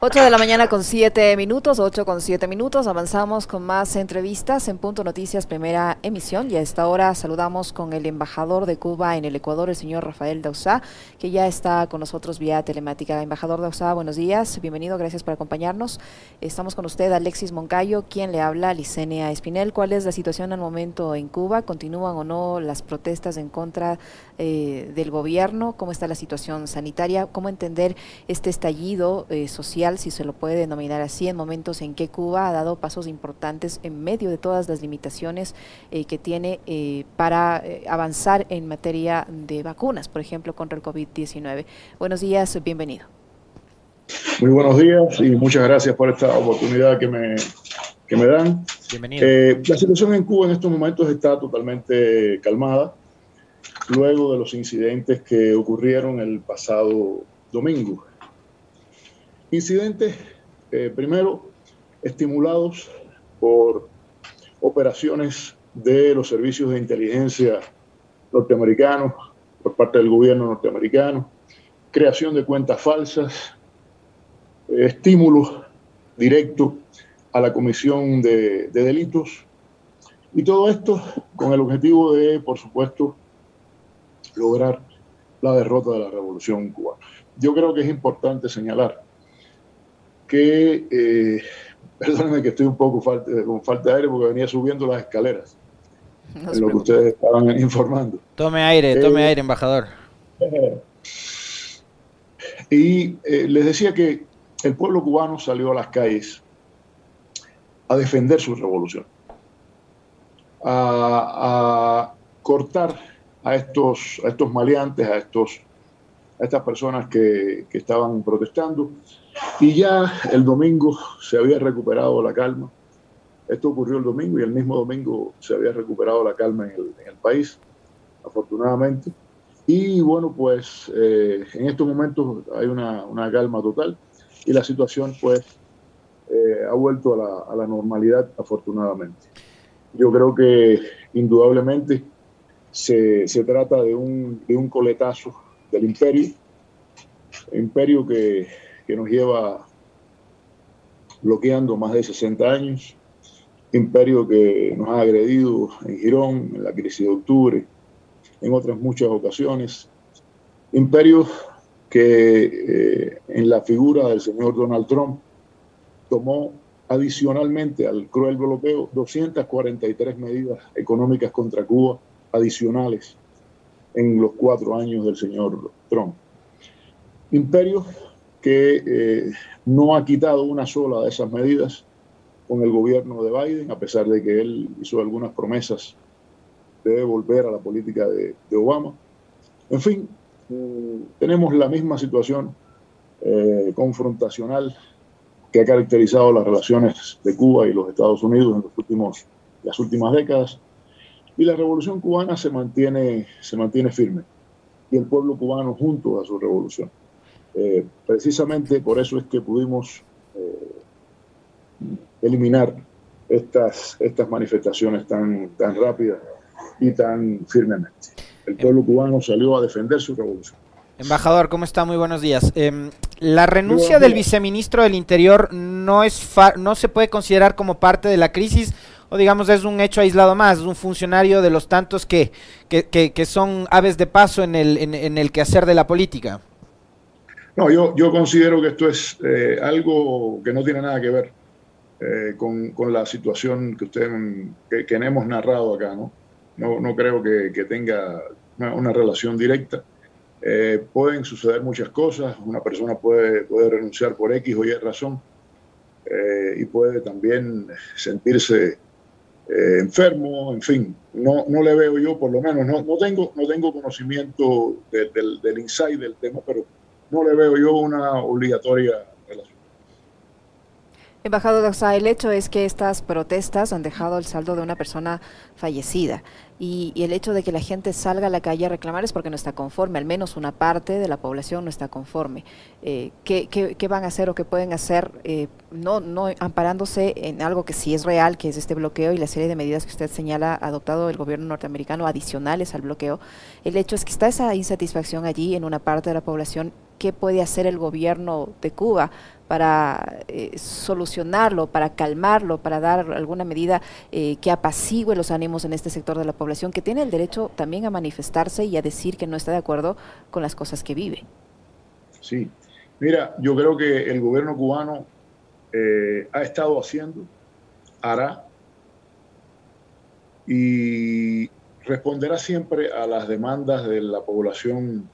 8 de la mañana con 7 minutos, 8 con 7 minutos. Avanzamos con más entrevistas en Punto Noticias, primera emisión. Y a esta hora saludamos con el embajador de Cuba en el Ecuador, el señor Rafael Dausá, que ya está con nosotros vía telemática. Embajador Dausá, buenos días, bienvenido, gracias por acompañarnos. Estamos con usted, Alexis Moncayo, quien le habla, Licenia Espinel. ¿Cuál es la situación al momento en Cuba? ¿Continúan o no las protestas en contra eh, del gobierno? ¿Cómo está la situación sanitaria? ¿Cómo entender este estallido eh, social? Si se lo puede denominar así, en momentos en que Cuba ha dado pasos importantes en medio de todas las limitaciones eh, que tiene eh, para eh, avanzar en materia de vacunas, por ejemplo, contra el COVID-19. Buenos días, bienvenido. Muy buenos días y muchas gracias por esta oportunidad que me, que me dan. Bienvenido. la situación en Cuba en estos momentos está totalmente calmada luego de los incidentes que ocurrieron el pasado domingo. Incidentes, eh, primero, estimulados por operaciones de los servicios de inteligencia norteamericanos, por parte del gobierno norteamericano, creación de cuentas falsas, eh, estímulos directos a la comisión de, de delitos, y todo esto con el objetivo de, por supuesto, lograr la derrota de la revolución cubana. Yo creo que es importante señalar que, eh, perdónenme que estoy un poco con falta de aire porque venía subiendo las escaleras, en lo que ustedes estaban informando. Tome aire, tome eh, aire, embajador. y eh, les decía que el pueblo cubano salió a las calles a defender su revolución, a, cortar a estos, a estos maleantes, a, estos, a estas personas que, que estaban protestando y ya el domingo se había recuperado la calma. Esto ocurrió el domingo y el mismo domingo se había recuperado la calma en el, país, afortunadamente. Y bueno, pues eh, en estos momentos hay una, calma total y la situación pues eh, ha vuelto a la, normalidad afortunadamente. Yo creo que indudablemente se, trata de un, de un coletazo del imperio, imperio que que nos lleva bloqueando más de 60 años, imperio que nos ha agredido en Girón, en la crisis de octubre, en otras muchas ocasiones, imperio que eh, en la figura del señor Donald Trump tomó adicionalmente al cruel bloqueo 243 medidas económicas contra Cuba adicionales en los cuatro años del señor Trump. Imperio que eh, no ha quitado una sola de esas medidas con el gobierno de Biden, a pesar de que él hizo algunas promesas de volver a la política de, Obama. En fin, tenemos la misma situación eh, confrontacional que ha caracterizado las relaciones de Cuba y los Estados Unidos en los últimos, las últimas décadas. Y la revolución cubana se mantiene, se mantiene firme. Y el pueblo cubano junto a su revolución. Eh, precisamente por eso es que pudimos eh, eliminar estas, estas manifestaciones tan, tan rápidas y tan firmemente. El pueblo cubano salió a defender su revolución. Embajador, ¿cómo está? Muy buenos días. Em, la renuncia del viceministro del Interior no, es no se puede considerar como parte de la crisis o digamos es un hecho aislado más, es un funcionario de los tantos que, que, que, son aves de paso en el, en, el quehacer de la política. No, yo, yo considero que esto es eh, algo que no tiene nada que ver eh, con, con, la situación que ustedes que, hemos narrado acá, ¿no? No, no creo que, que tenga una, relación directa. Eh, pueden suceder muchas cosas, una persona puede, puede renunciar por X o Y razón y puede también sentirse enfermo, en fin, no, no le veo yo por lo menos, no, no, tengo, no tengo conocimiento del, del insight del tema, pero no le veo yo una obligatoria relación. Embajador el hecho es que estas protestas han dejado el saldo de una persona fallecida. Y, el hecho de que la gente salga a la calle a reclamar es porque no está conforme, al menos una parte de la población no está conforme. Eh, ¿qué, van a hacer o qué pueden hacer, eh, no, no amparándose en algo que sí es real, que es este bloqueo y la serie de medidas que usted señala adoptado el gobierno norteamericano adicionales al bloqueo? El hecho es que está esa insatisfacción allí en una parte de la población. ¿Qué puede hacer el gobierno de Cuba para eh, solucionarlo, para calmarlo, para dar alguna medida que apacigüe los ánimos en este sector de la población, que tiene el derecho también a manifestarse y a decir que no está de acuerdo con las cosas que vive. Sí, mira, yo creo que el gobierno cubano eh, ha estado haciendo, hará y responderá siempre a las demandas de la población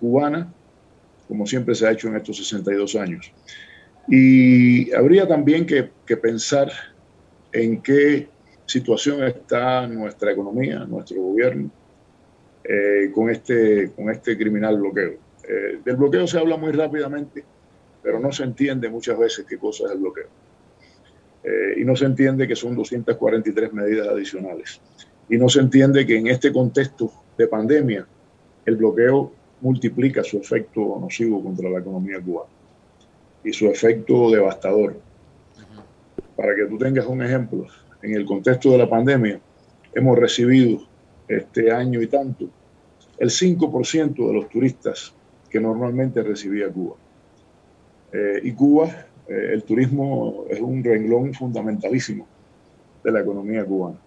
cubana como siempre se ha hecho en estos 62 años. Y habría también que, pensar en qué situación está nuestra economía, nuestro gobierno, eh, con, este, con este criminal bloqueo. Eh, del bloqueo se habla muy rápidamente, pero no se entiende muchas veces qué cosa es el bloqueo. Eh, y no se entiende que son 243 medidas adicionales. Y no se entiende que en este contexto de pandemia, el bloqueo multiplica su efecto nocivo contra la economía cubana y su efecto devastador. Para que tú tengas un ejemplo, en el contexto de la pandemia, hemos recibido este año y tanto el 5% de los turistas que normalmente recibía Cuba. Eh, y Cuba, eh, el turismo es un renglón fundamentalísimo de la economía cubana.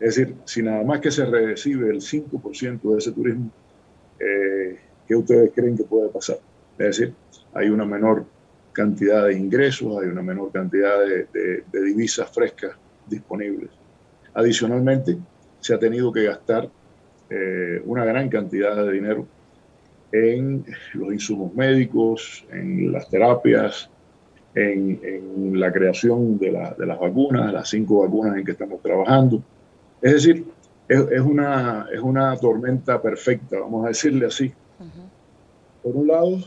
Es decir, si nada más que se recibe el 5% de ese turismo, eh, ¿qué ustedes creen que puede pasar? Es decir, hay una menor cantidad de ingresos, hay una menor cantidad de, divisas frescas disponibles. Adicionalmente, se ha tenido que gastar eh, una gran cantidad de dinero en los insumos médicos, en las terapias, en, la creación de, las vacunas, las cinco vacunas en que estamos trabajando. Es decir, es, una, es una tormenta perfecta, vamos a decirle así. Por un lado,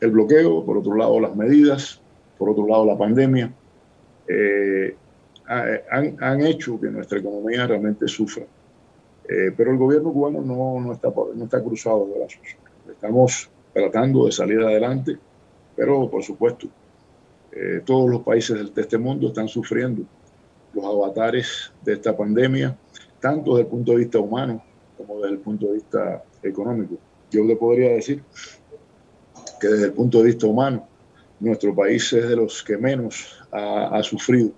el bloqueo, por otro lado, las medidas, por otro lado, la pandemia, eh, han, han, hecho que nuestra economía realmente sufra. Eh, pero el gobierno cubano no, no, está, no está cruzado de brazos. Estamos tratando de salir adelante, pero por supuesto, eh, todos los países de este mundo están sufriendo los avatares de esta pandemia tanto desde el punto de vista humano como desde el punto de vista económico. Yo le podría decir que desde el punto de vista humano, nuestro país es de los que menos ha, sufrido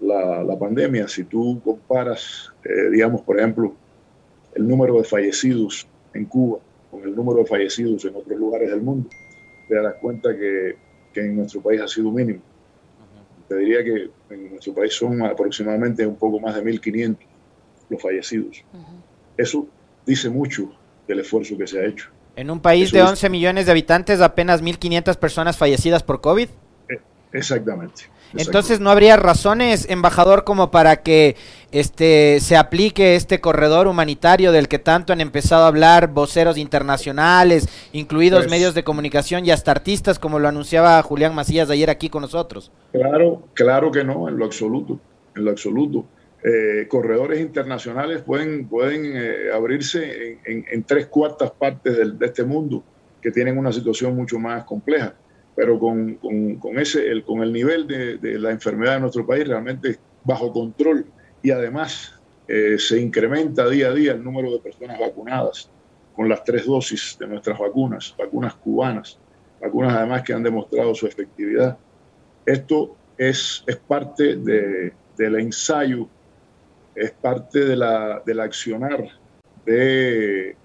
la, pandemia. Si tú comparas, eh, digamos, por ejemplo, el número de fallecidos en Cuba con el número de fallecidos en otros lugares del mundo, te darás cuenta que, que en nuestro país ha sido mínimo. Te diría que en nuestro país son aproximadamente un poco más de 1.500 los fallecidos. Eso dice mucho del esfuerzo que se ha hecho. En un país de 11 millones de habitantes, apenas 1.500 personas fallecidas por COVID. Exactamente. Entonces no habría razones, embajador, como para que este se aplique este corredor humanitario del que tanto han empezado a hablar voceros internacionales, incluidos pues medios de comunicación y hasta artistas, como lo anunciaba Julián Macías ayer aquí con nosotros. Claro, claro que no, en lo absoluto, en lo absoluto. Eh, corredores internacionales pueden, pueden eh, abrirse en, tres cuartas partes de este mundo que tienen una situación mucho más compleja. Pero con, ese, el, con el nivel de, la enfermedad de nuestro país realmente bajo control y además eh, se incrementa día a día el número de personas vacunadas con las tres dosis de nuestras vacunas, vacunas cubanas, vacunas además que han demostrado su efectividad. Esto es, es parte de, del ensayo es parte de la, del accionar de, eh,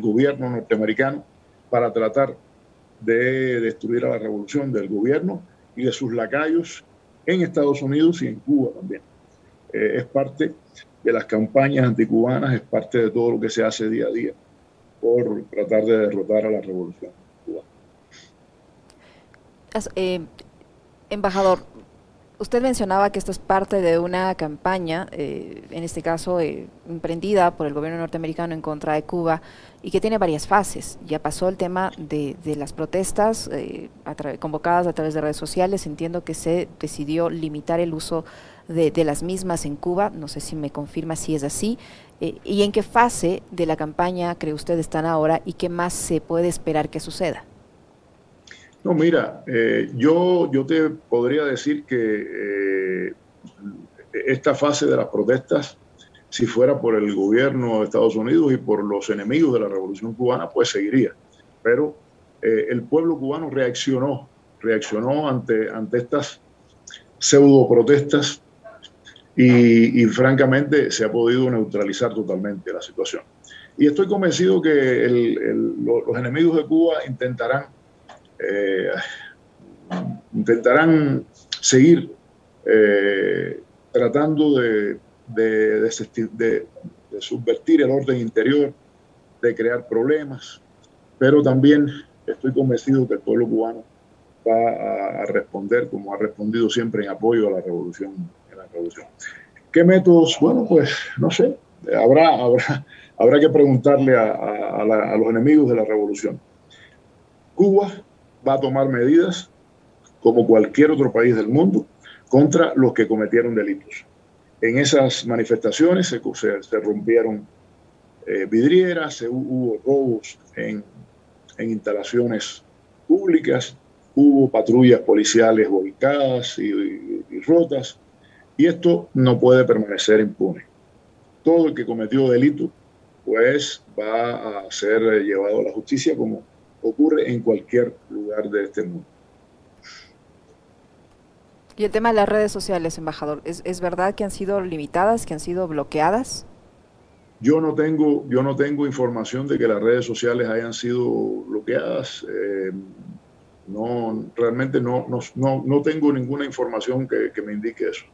gobierno norteamericano para tratar de destruir a la revolución del gobierno y de sus lacayos en Estados Unidos y en Cuba también. Eh, es parte de las campañas anticubanas, es parte de todo lo que se hace día a día por tratar de derrotar a la revolución cubana. Eh, embajador, Usted mencionaba que esto es parte de una campaña, eh, en este caso eh, emprendida por el gobierno norteamericano en contra de Cuba y que tiene varias fases. Ya pasó el tema de, las protestas eh, convocadas a través de redes sociales. Entiendo que se decidió limitar el uso de, de las mismas en Cuba. No sé si me confirma si es así. ¿Y en qué fase de la campaña cree usted están ahora y qué más se puede esperar que suceda? No, mira, eh, yo, yo te podría decir que eh, esta fase de las protestas, si fuera por el gobierno de Estados Unidos y por los enemigos de la revolución cubana, pues seguiría. Pero eh, el pueblo cubano reaccionó, reaccionó ante, ante estas pseudo protestas y, francamente se ha podido neutralizar totalmente la situación. Y estoy convencido que los enemigos de Cuba intentarán eh, intentarán seguir eh, tratando de, de, subvertir el orden interior, de crear problemas, pero también estoy convencido que el pueblo cubano va a, responder como ha respondido siempre en apoyo a la revolución. la revolución. ¿Qué métodos? Bueno, pues no sé, habrá, habrá, habrá que preguntarle a, a los enemigos de la revolución. Cuba va a tomar medidas, como cualquier otro país del mundo, contra los que cometieron delitos. En esas manifestaciones se, rompieron eh, vidrieras, hubo robos en, instalaciones públicas, hubo patrullas policiales volcadas y, y rotas, y esto no puede permanecer impune. Todo el que cometió delito, pues va a ser llevado a la justicia como ocurre en cualquier lugar de este mundo. Y el tema de las redes sociales, embajador, ¿es, verdad que han sido limitadas, que han sido bloqueadas? Yo no tengo, yo no tengo información de que las redes sociales hayan sido bloqueadas. Eh, no, realmente no, no, no, tengo ninguna información que, que, me indique eso.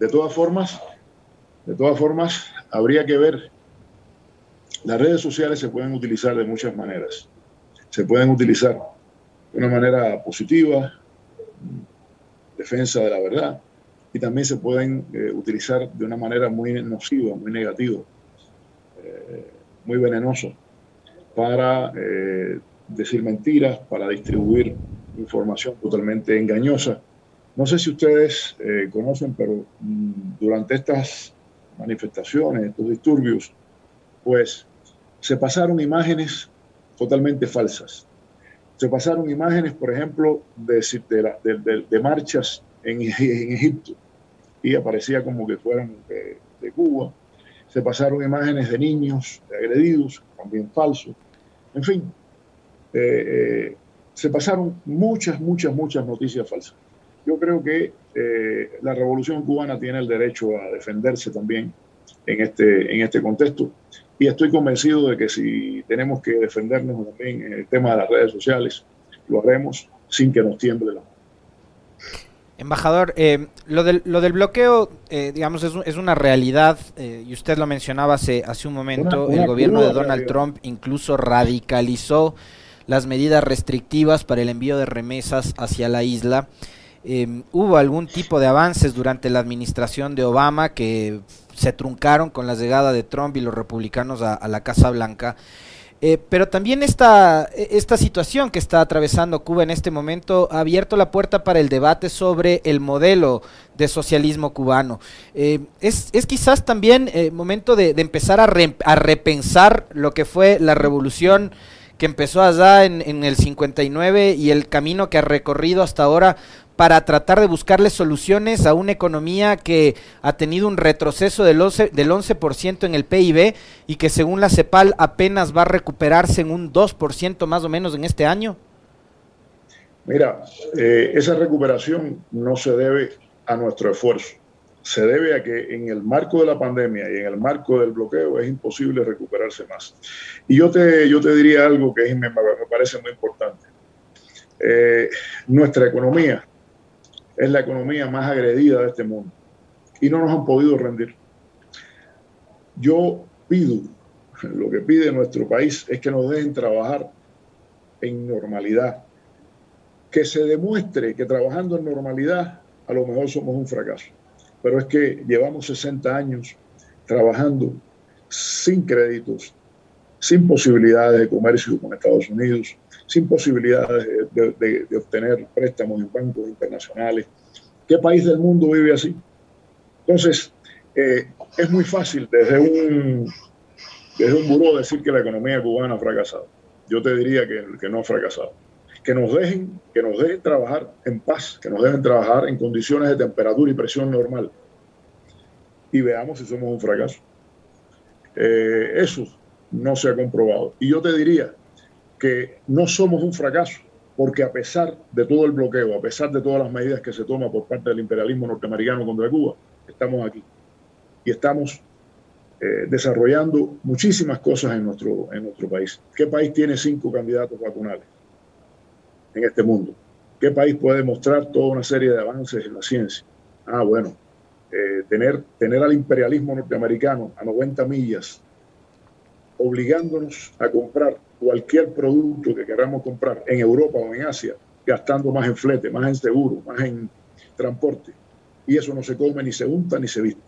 De todas formas, de todas formas, habría que ver. Las redes sociales se pueden utilizar de muchas maneras se pueden utilizar de una manera positiva, defensa de la verdad, y también se pueden eh, utilizar de una manera muy nociva, muy negativa, eh, muy venenosa, para eh, decir mentiras, para distribuir información totalmente engañosa. No sé si ustedes conocen, pero mm, durante estas manifestaciones, estos disturbios, pues se pasaron imágenes totalmente falsas. Se pasaron imágenes, por ejemplo, de, de, marchas en, en, Egipto y aparecía como que fueran de, Cuba. Se pasaron imágenes de niños agredidos, también falsos. En fin, eh, eh, se pasaron muchas, muchas, muchas noticias falsas. Yo creo que eh, la revolución cubana tiene el derecho a defenderse también en este, en este contexto y estoy convencido de que si tenemos que defendernos también en el tema de las redes sociales, lo haremos sin que nos tiemble la mano. Embajador, eh, lo, del, lo del bloqueo, eh, digamos, es, es, una realidad, eh, y usted lo mencionaba hace, hace un momento, el gobierno de Donald Trump incluso radicalizó las medidas restrictivas para el envío de remesas hacia la isla. Em, hubo algún tipo de avances durante la administración de Obama que se truncaron con la llegada de Trump y los republicanos a, la Casa Blanca. Eh, pero también esta, esta situación que está atravesando Cuba en este momento ha abierto la puerta para el debate sobre el modelo de socialismo cubano. Eh, es, quizás también eh, momento de, empezar a, a, repensar lo que fue la revolución que empezó allá en, el 59 y el camino que ha recorrido hasta ahora para tratar de buscarle soluciones a una economía que ha tenido un retroceso del 11%, del 11 en el PIB y que según la CEPAL apenas va a recuperarse en un 2% más o menos en este año? Mira, eh, esa recuperación no se debe a nuestro esfuerzo, se debe a que en el marco de la pandemia y en el marco del bloqueo es imposible recuperarse más. Y yo te, yo te diría algo que me, parece muy importante. Eh, nuestra economía es la economía más agredida de este mundo y no nos han podido rendir. Yo pido, lo que pide nuestro país es que nos dejen trabajar en normalidad, que se demuestre que trabajando en normalidad a lo mejor somos un fracaso. Pero es que llevamos 60 años trabajando sin créditos, sin posibilidades de comercio con Estados Unidos, sin posibilidades de, obtener préstamos en bancos internacionales. ¿Qué país del mundo vive así? Entonces, eh, es muy fácil desde un, desde un buró decir que la economía cubana ha fracasado. Yo te diría que, que no ha fracasado. Que nos, dejen, que nos dejen trabajar en paz, que nos dejen trabajar en condiciones de temperatura y presión normal. Y veamos si somos un fracaso. Eh, eso no se ha comprobado. Y yo te diría que no somos un fracaso, porque a pesar de todo el bloqueo, a pesar de todas las medidas que se toman por parte del imperialismo norteamericano contra Cuba, estamos aquí. Y estamos eh, desarrollando muchísimas cosas en nuestro, en nuestro país. ¿Qué país tiene cinco candidatos vacunales en este mundo? ¿Qué país puede mostrar toda una serie de avances en la ciencia? Ah, bueno, eh, tener, tener al imperialismo norteamericano a 90 millas, obligándonos a comprar cualquier producto que queramos comprar en Europa o en Asia, gastando más en flete, más en seguro, más en transporte. Y eso no se come, ni se unta, ni se viste.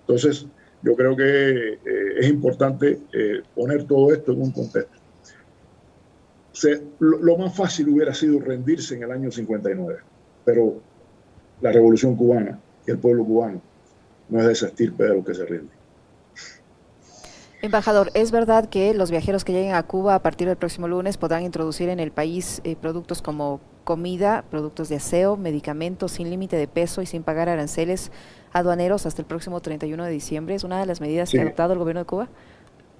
Entonces, yo creo que eh, es importante eh, poner todo esto en un contexto. Lo, lo, más fácil hubiera sido rendirse en el año 59, pero la revolución cubana y el pueblo cubano no es de esa estirpe de lo que se rinde. Embajador, ¿es verdad que los viajeros que lleguen a Cuba a partir del próximo lunes podrán introducir en el país eh, productos como comida, productos de aseo, medicamentos sin límite de peso y sin pagar aranceles aduaneros hasta el próximo 31 de diciembre? ¿Es una de las medidas que ha adoptado el gobierno de Cuba?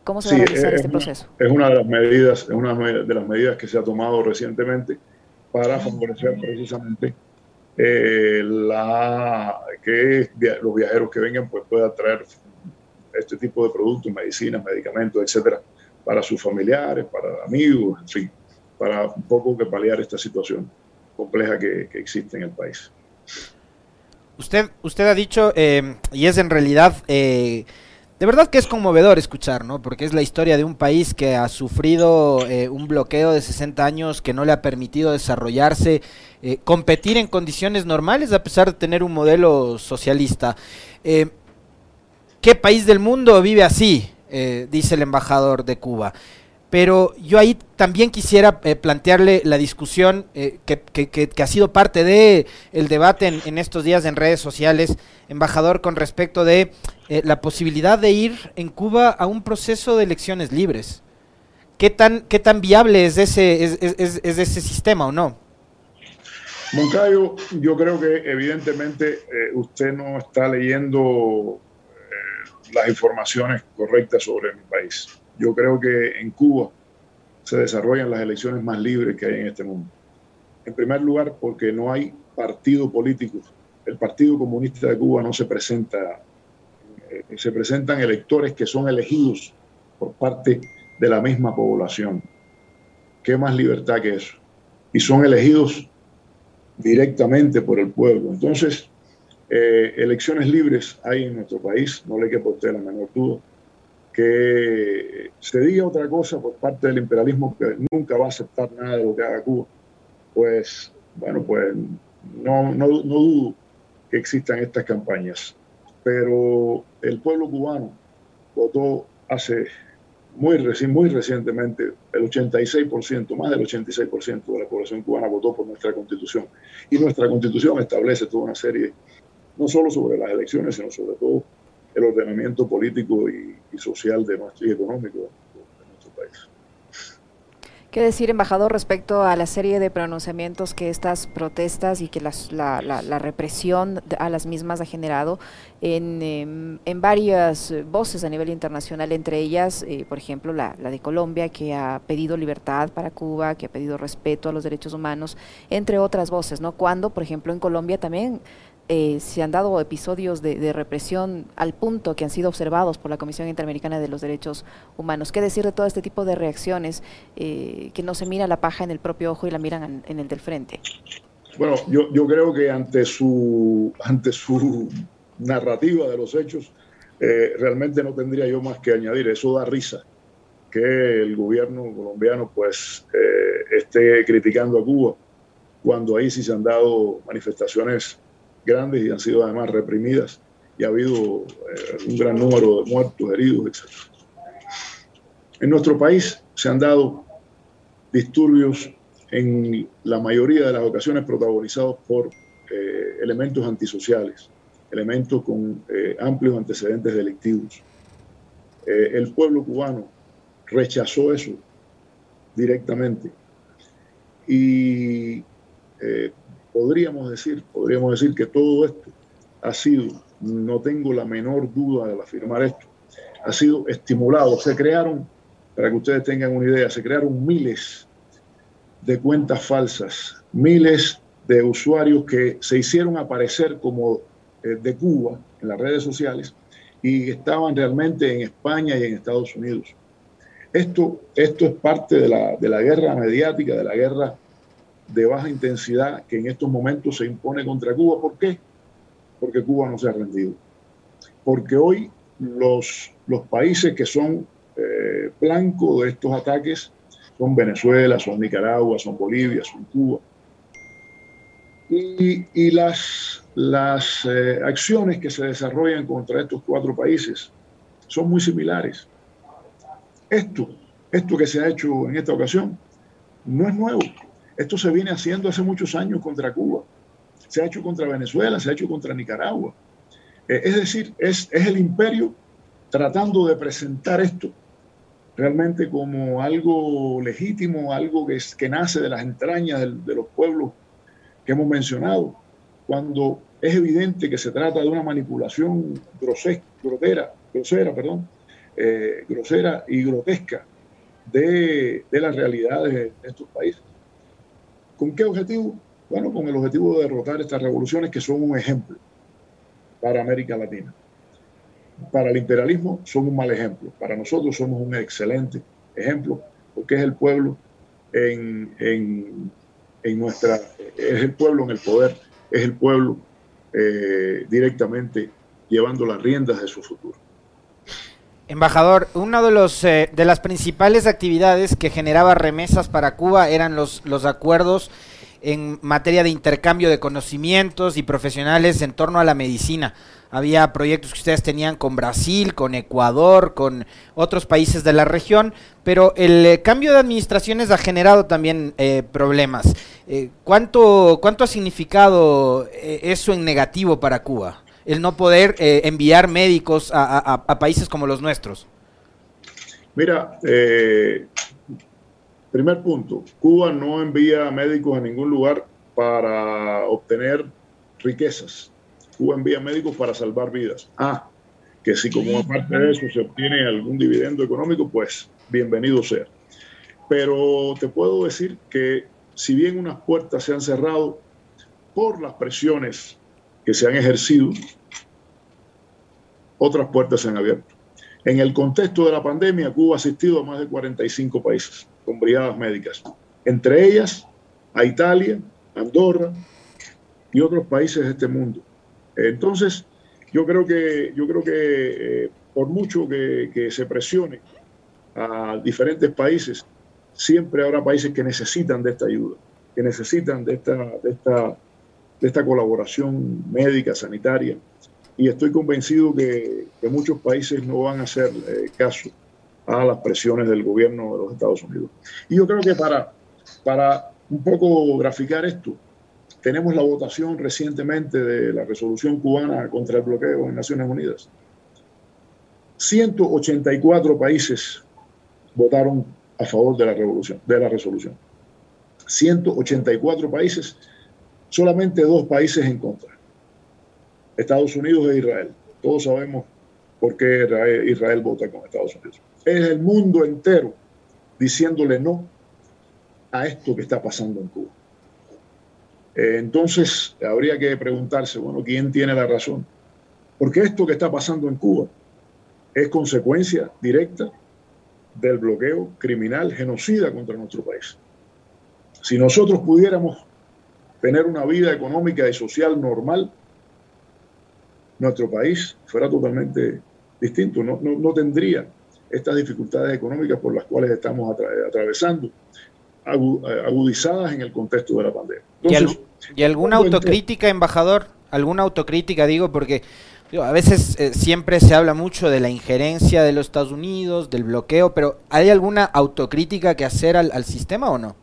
¿Cómo se va a realizar este proceso? Es una de las medidas, es una de las medidas que se ha tomado recientemente para favorecer precisamente eh, la, que los viajeros que vengan pues puedan traer este tipo de productos, medicinas, medicamentos, etcétera, para sus familiares, para amigos, en fin, para un poco que paliar esta situación compleja que, existe en el país. Usted, usted ha dicho, eh, y es en realidad eh, de verdad que es conmovedor escuchar, ¿no? Porque es la historia de un país que ha sufrido eh, un bloqueo de 60 años que no le ha permitido desarrollarse, eh, competir en condiciones normales a pesar de tener un modelo socialista. Eh, ¿Qué país del mundo vive así? dice el embajador de Cuba. Pero yo ahí también quisiera plantearle la discusión que, ha sido parte del el debate en, estos días en redes sociales, embajador, con respecto de eh, la posibilidad de ir en Cuba a un proceso de elecciones libres. ¿Qué tan, qué tan viable es ese, es, ese sistema o no? Moncayo, yo creo que evidentemente eh, usted no está leyendo eh, las informaciones correctas sobre mi país. Yo creo que en Cuba se desarrollan las elecciones más libres que hay en este mundo. En primer lugar, porque no hay partido político. El Partido Comunista de Cuba no se presenta eh, se presentan electores que son elegidos por parte de la misma población. ¿Qué más libertad que eso? Y son elegidos directamente por el pueblo. Entonces, eh, elecciones libres hay en nuestro país, no le quepa usted la menor duda. Que se diga otra cosa por parte del imperialismo que nunca va a aceptar nada de lo que haga Cuba, pues, bueno, pues no, no, no dudo que existan estas campañas pero el pueblo cubano votó hace muy, muy recientemente, el 86%, más del 86% de la población cubana votó por nuestra constitución. Y nuestra constitución establece toda una serie, no solo sobre las elecciones, sino sobre todo el ordenamiento político y, social de nuestro, y económico de nuestro país. ¿Qué decir, embajador, respecto a la serie de pronunciamientos que estas protestas y que la, represión a las mismas ha generado en, em, en, varias voces a nivel internacional, entre ellas, eh, por ejemplo, la, la de Colombia, que ha pedido libertad para Cuba, que ha pedido respeto a los derechos humanos, entre otras voces, ¿no? Cuando, por ejemplo, en Colombia también eh, se han dado episodios de, represión al punto que han sido observados por la Comisión Interamericana de los Derechos Humanos. ¿Qué decir de todo este tipo de reacciones eh, que no se mira la paja en el propio ojo y la miran en, el del frente? Bueno, yo, yo, creo que ante su, ante su narrativa de los hechos, eh, realmente no tendría yo más que añadir. Eso da risa que el gobierno colombiano pues esté criticando a Cuba cuando ahí sí se han dado manifestaciones grandes y han sido además reprimidas y ha habido eh, un gran número de muertos, heridos, etc. En nuestro país se han dado disturbios en la mayoría de las ocasiones protagonizados por eh, elementos antisociales, elementos con eh, amplios antecedentes delictivos. el pueblo cubano rechazó eso directamente y podríamos decir, podríamos decir que todo esto ha sido, no tengo la menor duda de afirmar esto, ha sido estimulado. Se crearon, para que ustedes tengan una idea, se crearon miles de cuentas falsas, miles de usuarios que se hicieron aparecer como eh, de Cuba en las redes sociales y estaban realmente en España y en Estados Unidos. Esto, esto es parte de la, de la guerra mediática, de la guerra de baja intensidad que en estos momentos se impone contra Cuba. ¿Por qué? Porque Cuba no se ha rendido. Porque hoy los, los países que son eh, blancos de estos ataques son Venezuela, son Nicaragua, son Bolivia, son Cuba. Y, las, las eh, acciones que se desarrollan contra estos cuatro países son muy similares. Esto, esto que se ha hecho en esta ocasión no es nuevo. Esto se viene haciendo hace muchos años contra Cuba. Se ha hecho contra Venezuela, se ha hecho contra Nicaragua. Eh, es decir, es, es el imperio tratando de presentar esto realmente como algo legítimo, algo que, es, que nace de las entrañas de, los pueblos que hemos mencionado, cuando es evidente que se trata de una manipulación grosera, grosera, perdón, eh, grosera y grotesca de, de las realidades de estos países. ¿Con qué objetivo? Bueno, con el objetivo de derrotar estas revoluciones que son un ejemplo para América Latina. Para el imperialismo son un mal ejemplo. Para nosotros somos un excelente ejemplo porque es el pueblo en, en, nuestra, es el pueblo en el poder, es el pueblo eh, directamente llevando las riendas de su futuro. Embajador, una de, los, eh, de las principales actividades que generaba remesas para Cuba eran los, los acuerdos en materia de intercambio de conocimientos y profesionales en torno a la medicina. Había proyectos que ustedes tenían con Brasil, con Ecuador, con otros países de la región, pero el eh, cambio de administraciones ha generado también eh, problemas. ¿cuánto, ¿Cuánto ha significado eso en negativo para Cuba? El no poder eh, enviar médicos a, países como los nuestros? Mira, eh, primer punto, Cuba no envía médicos a ningún lugar para obtener riquezas. Cuba envía médicos para salvar vidas. Ah, que si como aparte de eso se obtiene algún dividendo económico, pues bienvenido sea. Pero te puedo decir que si bien unas puertas se han cerrado por las presiones que se han ejercido, otras puertas se han abierto. En el contexto de la pandemia, Cuba ha asistido a más de 45 países con brigadas médicas, entre ellas a Italia, Andorra y otros países de este mundo. Entonces, yo creo que, yo creo que eh, por mucho que, que, se presione a diferentes países, siempre habrá países que necesitan de esta ayuda, que necesitan de esta, de esta de esta colaboración médica, sanitaria, y estoy convencido que, muchos países no van a hacer eh, caso a las presiones del gobierno de los Estados Unidos. Y yo creo que para, para un poco graficar esto, tenemos la votación recientemente de la resolución cubana contra el bloqueo en Naciones Unidas. 184 países votaron a favor de la, revolución, de la resolución. 184 países solamente dos países en contra, Estados Unidos e Israel. Todos sabemos por qué Israel, vota con Estados Unidos. Es el mundo entero diciéndole no a esto que está pasando en Cuba. Eh, entonces, habría que preguntarse, bueno, ¿quién tiene la razón? Porque esto que está pasando en Cuba es consecuencia directa del bloqueo criminal genocida contra nuestro país. Si nosotros pudiéramos tener una vida económica y social normal, nuestro país fuera totalmente distinto, no, no, tendría estas dificultades económicas por las cuales estamos atravesando. agudizadas en el contexto de la pandemia. ¿Y, alguna autocrítica, embajador? ¿Alguna autocrítica, digo, porque a veces eh, siempre se habla mucho de la injerencia de los Estados Unidos, del bloqueo, pero ¿hay alguna autocrítica que hacer al, sistema o no?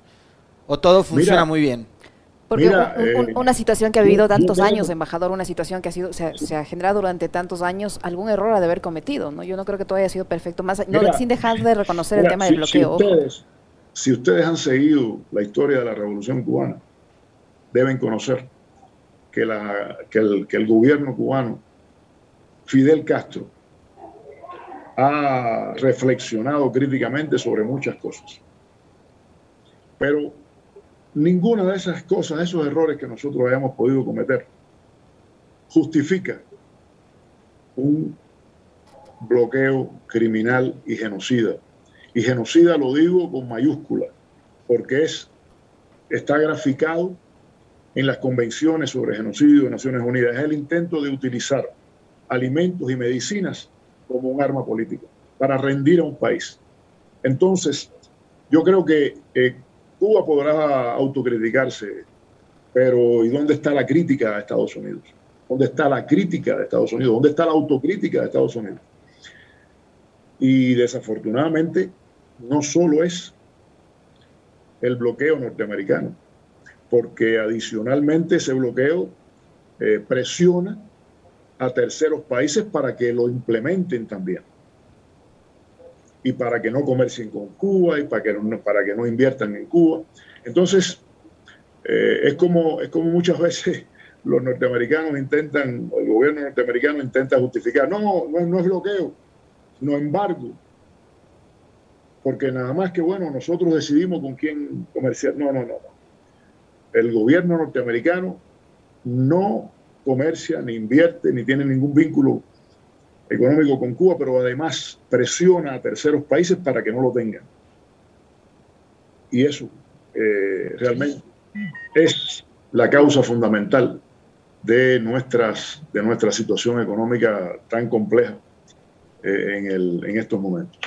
¿O todo funciona muy bien? Porque eh, una situación que ha vivido tantos años, embajador, una situación que ha sido se, ha generado durante tantos años, algún error ha de haber cometido, ¿no? Yo no creo que todo haya sido perfecto, más sin dejar de reconocer el tema del bloqueo. Si ustedes, han seguido la historia de la Revolución Cubana, deben conocer que, la, que, el, que el gobierno cubano, Fidel Castro, ha reflexionado críticamente sobre muchas cosas. Pero Ninguna de esas cosas, esos errores que nosotros hayamos podido cometer, justifica un bloqueo criminal y genocida. Y genocida lo digo con mayúscula, porque es, está graficado en las convenciones sobre genocidio de Naciones Unidas. Es el intento de utilizar alimentos y medicinas como un arma política para rendir a un país. Entonces, yo creo que eh, Cuba podrá autocriticarse, pero ¿y dónde está la crítica a Estados Unidos? ¿Dónde está la crítica de Estados Unidos? ¿Dónde está la autocrítica de Estados Unidos? Y desafortunadamente no solo es el bloqueo norteamericano, porque adicionalmente ese bloqueo eh, presiona a terceros países para que lo implementen también y para que no comercien con Cuba y para que no, para que no inviertan en Cuba. Entonces, eh, es, como, es como muchas veces los norteamericanos intentan, el gobierno norteamericano intenta justificar, no, no, no es bloqueo, no embargo, porque nada más que, bueno, nosotros decidimos con quién comerciar. No, no, no. El gobierno norteamericano no comercia, ni invierte, ni tiene ningún vínculo económico con Cuba, pero además presiona a terceros países para que no lo tengan. Y eso eh, realmente es la causa fundamental de, nuestras, de nuestra situación económica tan compleja eh, en, el, en estos momentos.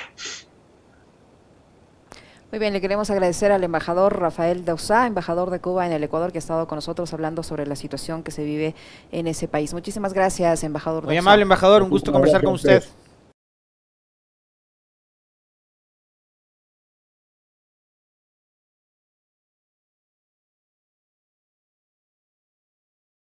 Muy bien, le queremos agradecer al embajador Rafael Dausá, embajador de Cuba en el Ecuador, que ha estado con nosotros hablando sobre la situación que se vive en ese país. Muchísimas gracias, embajador. Muy amable, embajador, un gusto conversar con usted.